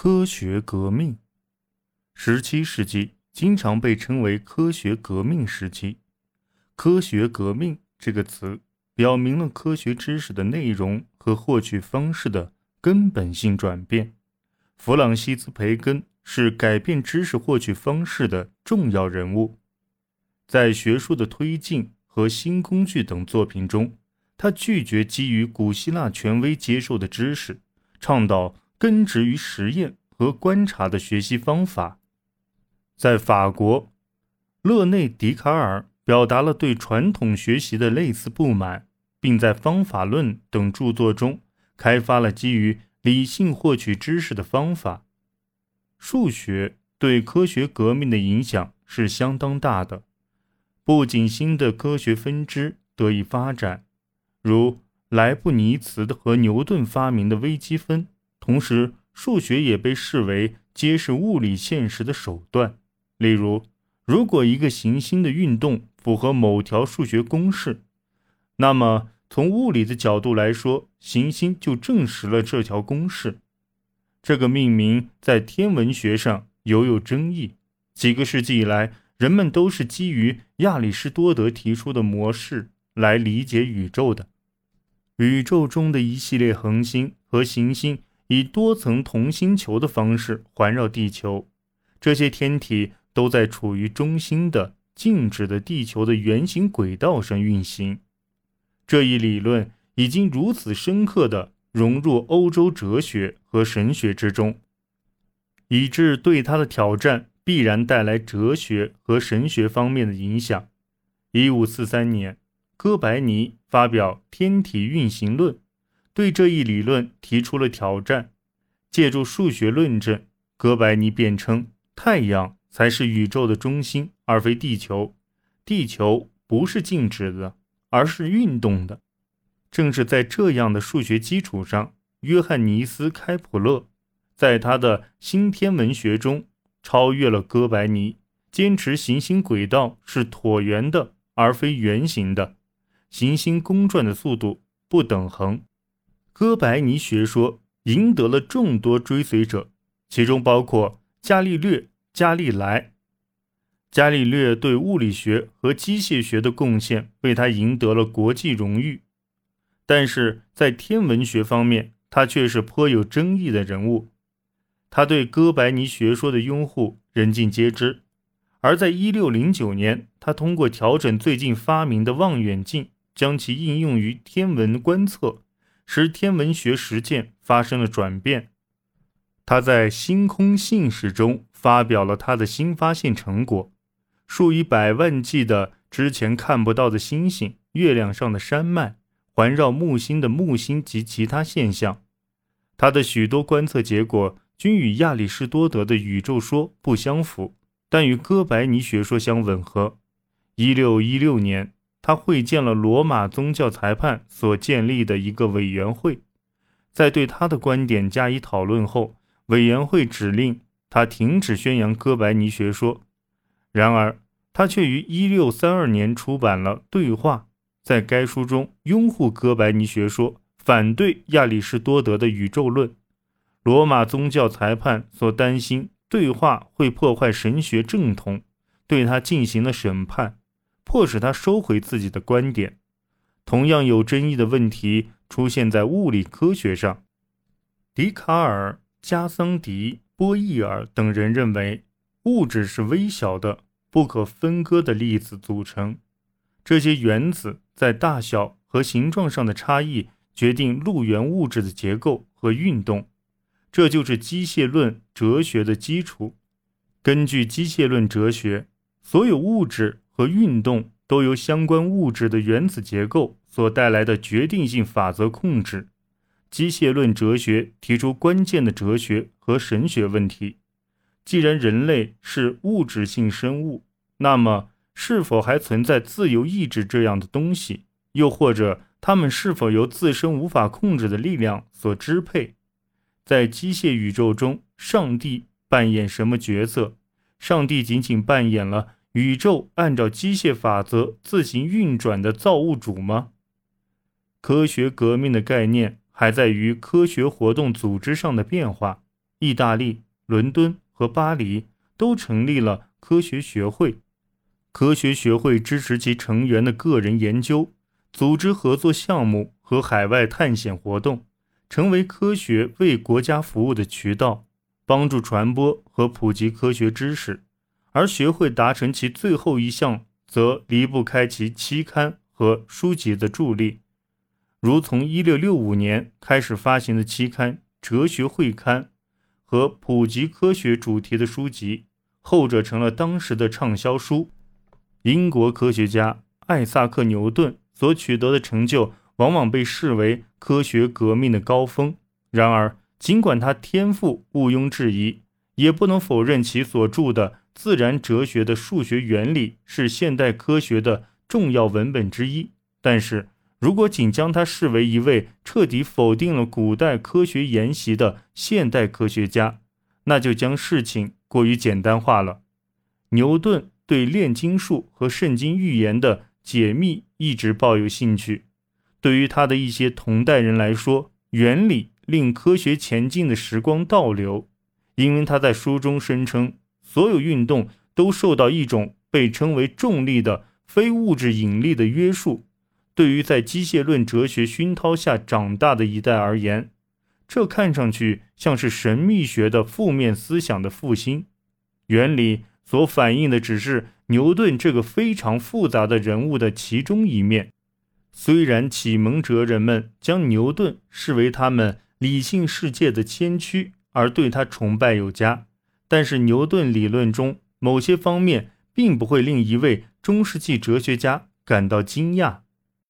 科学革命，十七世纪经常被称为科学革命时期。科学革命这个词表明了科学知识的内容和获取方式的根本性转变。弗朗西斯·培根是改变知识获取方式的重要人物，在学术的推进和新工具等作品中，他拒绝基于古希腊权威接受的知识，倡导。根植于实验和观察的学习方法，在法国，勒内·笛卡尔表达了对传统学习的类似不满，并在《方法论》等著作中开发了基于理性获取知识的方法。数学对科学革命的影响是相当大的，不仅新的科学分支得以发展，如莱布尼茨和牛顿发明的微积分。同时，数学也被视为揭示物理现实的手段。例如，如果一个行星的运动符合某条数学公式，那么从物理的角度来说，行星就证实了这条公式。这个命名在天文学上犹有争议。几个世纪以来，人们都是基于亚里士多德提出的模式来理解宇宙的。宇宙中的一系列恒星和行星。以多层同心球的方式环绕地球，这些天体都在处于中心的静止的地球的圆形轨道上运行。这一理论已经如此深刻地融入欧洲哲学和神学之中，以致对它的挑战必然带来哲学和神学方面的影响。一五四三年，哥白尼发表《天体运行论》。对这一理论提出了挑战，借助数学论证，哥白尼辩称太阳才是宇宙的中心，而非地球。地球不是静止的，而是运动的。正是在这样的数学基础上，约翰尼斯·开普勒在他的新天文学中超越了哥白尼，坚持行星轨道是椭圆的而非圆形的，行星公转的速度不等恒。哥白尼学说赢得了众多追随者，其中包括伽利略、伽利莱。伽利略对物理学和机械学的贡献为他赢得了国际荣誉，但是在天文学方面，他却是颇有争议的人物。他对哥白尼学说的拥护人尽皆知，而在1609年，他通过调整最近发明的望远镜，将其应用于天文观测。使天文学实践发生了转变。他在《星空信使》中发表了他的新发现成果：数以百万计的之前看不到的星星、月亮上的山脉、环绕木星的木星及其他现象。他的许多观测结果均与亚里士多德的宇宙说不相符，但与哥白尼学说相吻合。一六一六年。他会见了罗马宗教裁判所建立的一个委员会，在对他的观点加以讨论后，委员会指令他停止宣扬哥白尼学说。然而，他却于1632年出版了《对话》，在该书中拥护哥白尼学说，反对亚里士多德的宇宙论。罗马宗教裁判所担心《对话》会破坏神学正统，对他进行了审判。迫使他收回自己的观点。同样有争议的问题出现在物理科学上。笛卡尔、加桑迪、波义尔等人认为，物质是微小的、不可分割的粒子组成。这些原子在大小和形状上的差异决定陆源物质的结构和运动。这就是机械论哲学的基础。根据机械论哲学，所有物质。和运动都由相关物质的原子结构所带来的决定性法则控制。机械论哲学提出关键的哲学和神学问题：既然人类是物质性生物，那么是否还存在自由意志这样的东西？又或者他们是否由自身无法控制的力量所支配？在机械宇宙中，上帝扮演什么角色？上帝仅仅扮演了。宇宙按照机械法则自行运转的造物主吗？科学革命的概念还在于科学活动组织上的变化。意大利、伦敦和巴黎都成立了科学学会。科学学会支持其成员的个人研究，组织合作项目和海外探险活动，成为科学为国家服务的渠道，帮助传播和普及科学知识。而学会达成其最后一项，则离不开其期刊和书籍的助力，如从1665年开始发行的期刊《哲学会刊》和普及科学主题的书籍，后者成了当时的畅销书。英国科学家艾萨克·牛顿所取得的成就，往往被视为科学革命的高峰。然而，尽管他天赋毋庸置疑，也不能否认其所著的自然哲学的数学原理是现代科学的重要文本之一。但是，如果仅将他视为一位彻底否定了古代科学研习的现代科学家，那就将事情过于简单化了。牛顿。对炼金术和圣经预言的解密一直抱有兴趣。对于他的一些同代人来说，原理令科学前进的时光倒流，因为他在书中声称，所有运动都受到一种被称为重力的非物质引力的约束。对于在机械论哲学熏陶下长大的一代而言，这看上去像是神秘学的负面思想的复兴。原理。所反映的只是牛顿这个非常复杂的人物的其中一面。虽然启蒙哲人们将牛顿视为他们理性世界的先驱，而对他崇拜有加，但是牛顿理论中某些方面并不会令一位中世纪哲学家感到惊讶。